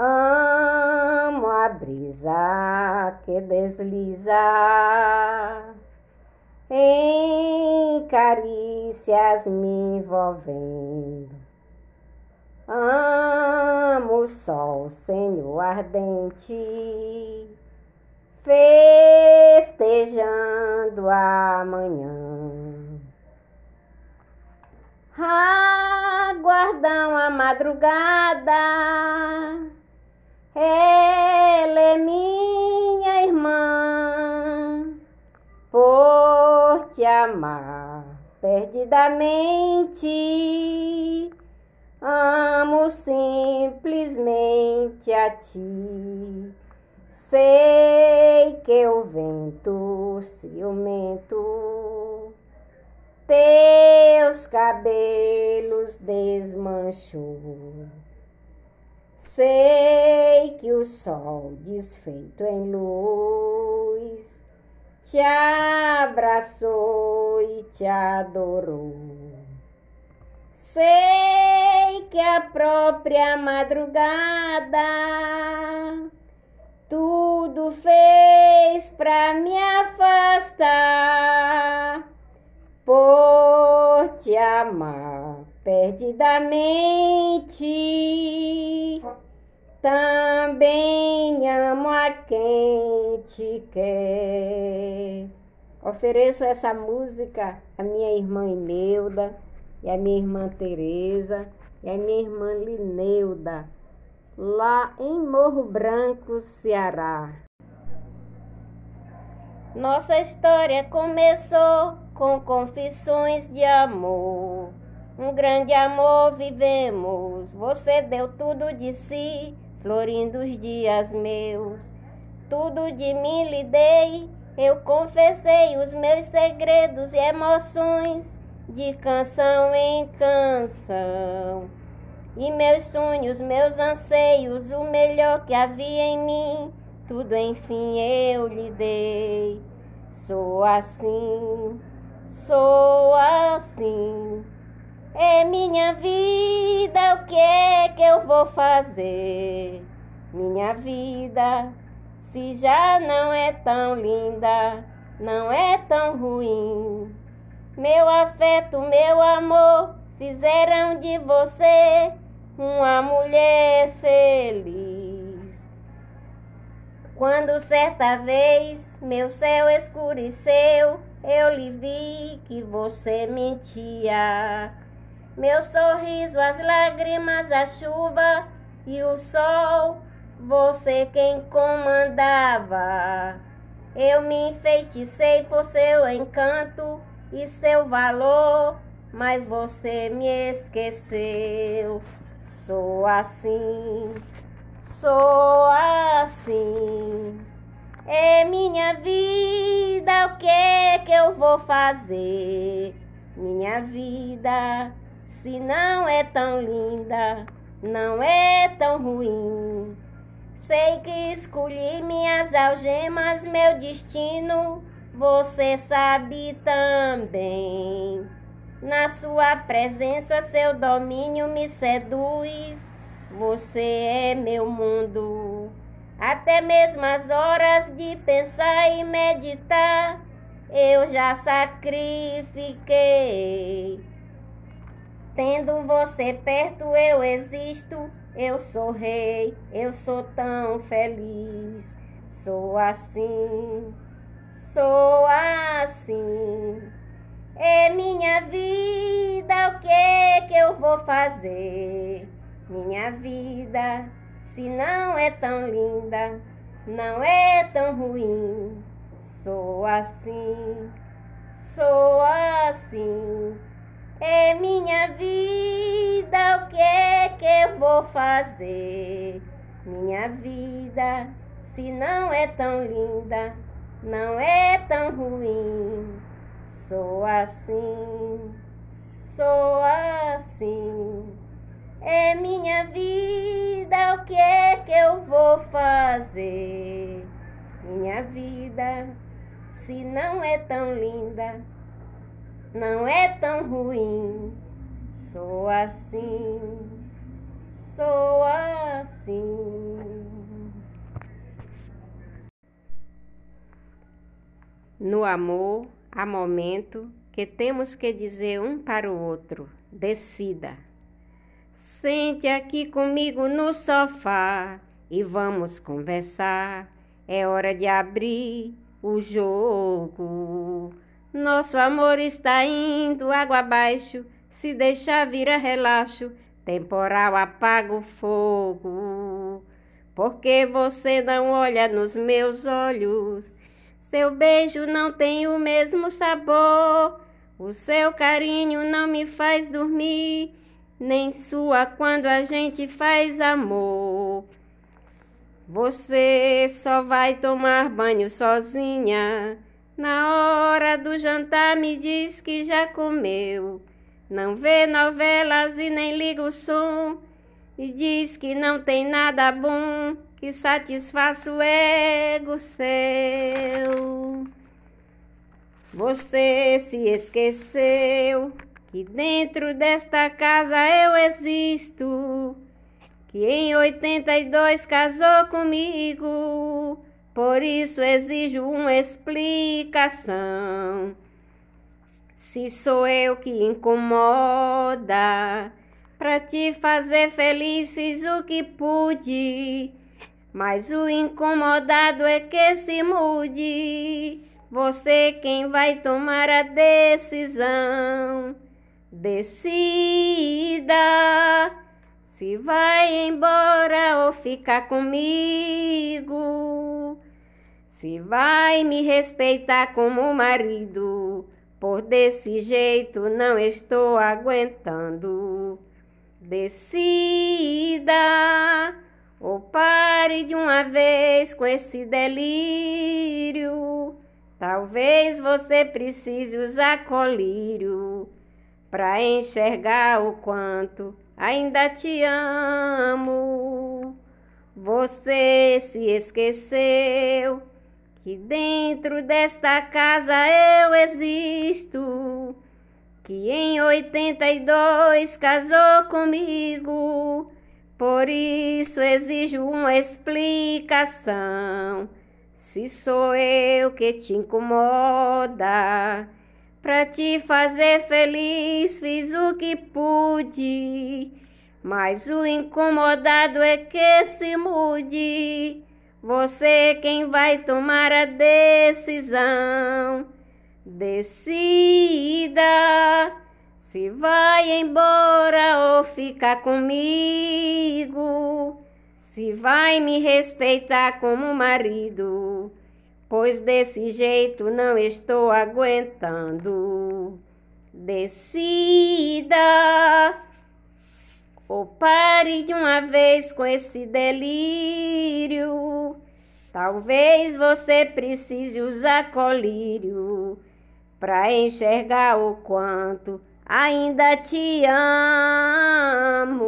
Amo a brisa que desliza em carícias me envolvendo. Amo o sol, Senhor ardente, festejando a manhã. Aguardam a madrugada, amar perdidamente Amo simplesmente a ti. Sei que o vento ciumento teus cabelos desmanchou. Sei que o sol desfeito em luz te abraçou e te adorou. Sei que a própria madrugada tudo fez para me afastar por te amar perdidamente. Também amo a quem te quer. Ofereço essa música à minha irmã Ineuda e a minha irmã Teresa e a minha irmã Lineuda, lá em Morro Branco, Ceará. Nossa história começou com confissões de amor. Um grande amor vivemos, você deu tudo de si, florindo os dias meus. Tudo de mim lhe dei, eu confessei os meus segredos e emoções de canção em canção. E meus sonhos, meus anseios, o melhor que havia em mim, tudo enfim eu lhe dei. Sou assim, sou assim. É minha vida, o que é que eu vou fazer? Minha vida, se já não é tão linda, não é tão ruim. Meu afeto, meu amor, fizeram de você uma mulher feliz. Quando certa vez meu céu escureceu, eu lhe vi que você mentia. Meu sorriso, as lágrimas, a chuva e o sol, você quem comandava. Eu me enfeiticei por seu encanto e seu valor, mas você me esqueceu. Sou assim, sou assim. É minha vida, o que é que eu vou fazer? Minha vida, se não é tão linda, não é tão ruim. Sei que escolhi minhas algemas, meu destino você sabe também. Na sua presença, seu domínio me seduz. Você é meu mundo. Até mesmo as horas de pensar e meditar, eu já sacrifiquei. Tendo você perto, eu existo. Eu sou rei, eu sou tão feliz. Sou assim sou assim. É minha vida, o que é que eu vou fazer? Minha vida, se não é tão linda, não é tão ruim. Sou assim, sou assim. É minha vida, o que é que eu vou fazer? Minha vida, se não é tão linda, não é tão ruim. Sou assim, sou assim. É minha vida, o que é que eu vou fazer? Minha vida, se não é tão linda, não é tão ruim. Sou assim, sou assim. No amor, há momento que temos que dizer um para o outro: decida. Sente aqui comigo no sofá e vamos conversar. É hora de abrir o jogo. Nosso amor está indo água abaixo. Se deixar vira relaxo, temporal apaga o fogo. Porque você não olha nos meus olhos. Seu beijo não tem o mesmo sabor. O seu carinho não me faz dormir nem sua quando a gente faz amor. Você só vai tomar banho sozinha. Na hora do jantar me diz que já comeu. Não vê novelas e nem liga o som. E diz que não tem nada bom que satisfaça o ego seu. Você se esqueceu que dentro desta casa eu existo, que em 82 casou comigo, por isso exijo uma explicação. Se sou eu que incomoda, para te fazer feliz fiz o que pude, mas o incomodado é que se mude. Você quem vai tomar a decisão. Decida se vai embora ou ficar comigo. Se vai me respeitar como marido, por desse jeito não estou aguentando. Decida ou pare de uma vez com esse delírio. Talvez você precise usar colírio para enxergar o quanto ainda te amo. Você se esqueceu que dentro desta casa eu existo, que em 82 casou comigo. Por isso exijo uma explicação. Se sou eu que te incomoda, Pra te fazer feliz fiz o que pude, mas o incomodado é que se mude. Você quem vai tomar a decisão. Decida se vai embora ou ficar comigo. Se vai me respeitar como marido pois desse jeito não estou aguentando. Decida ou pare de uma vez com esse delírio. Talvez você precise usar colírio para enxergar o quanto ainda te amo.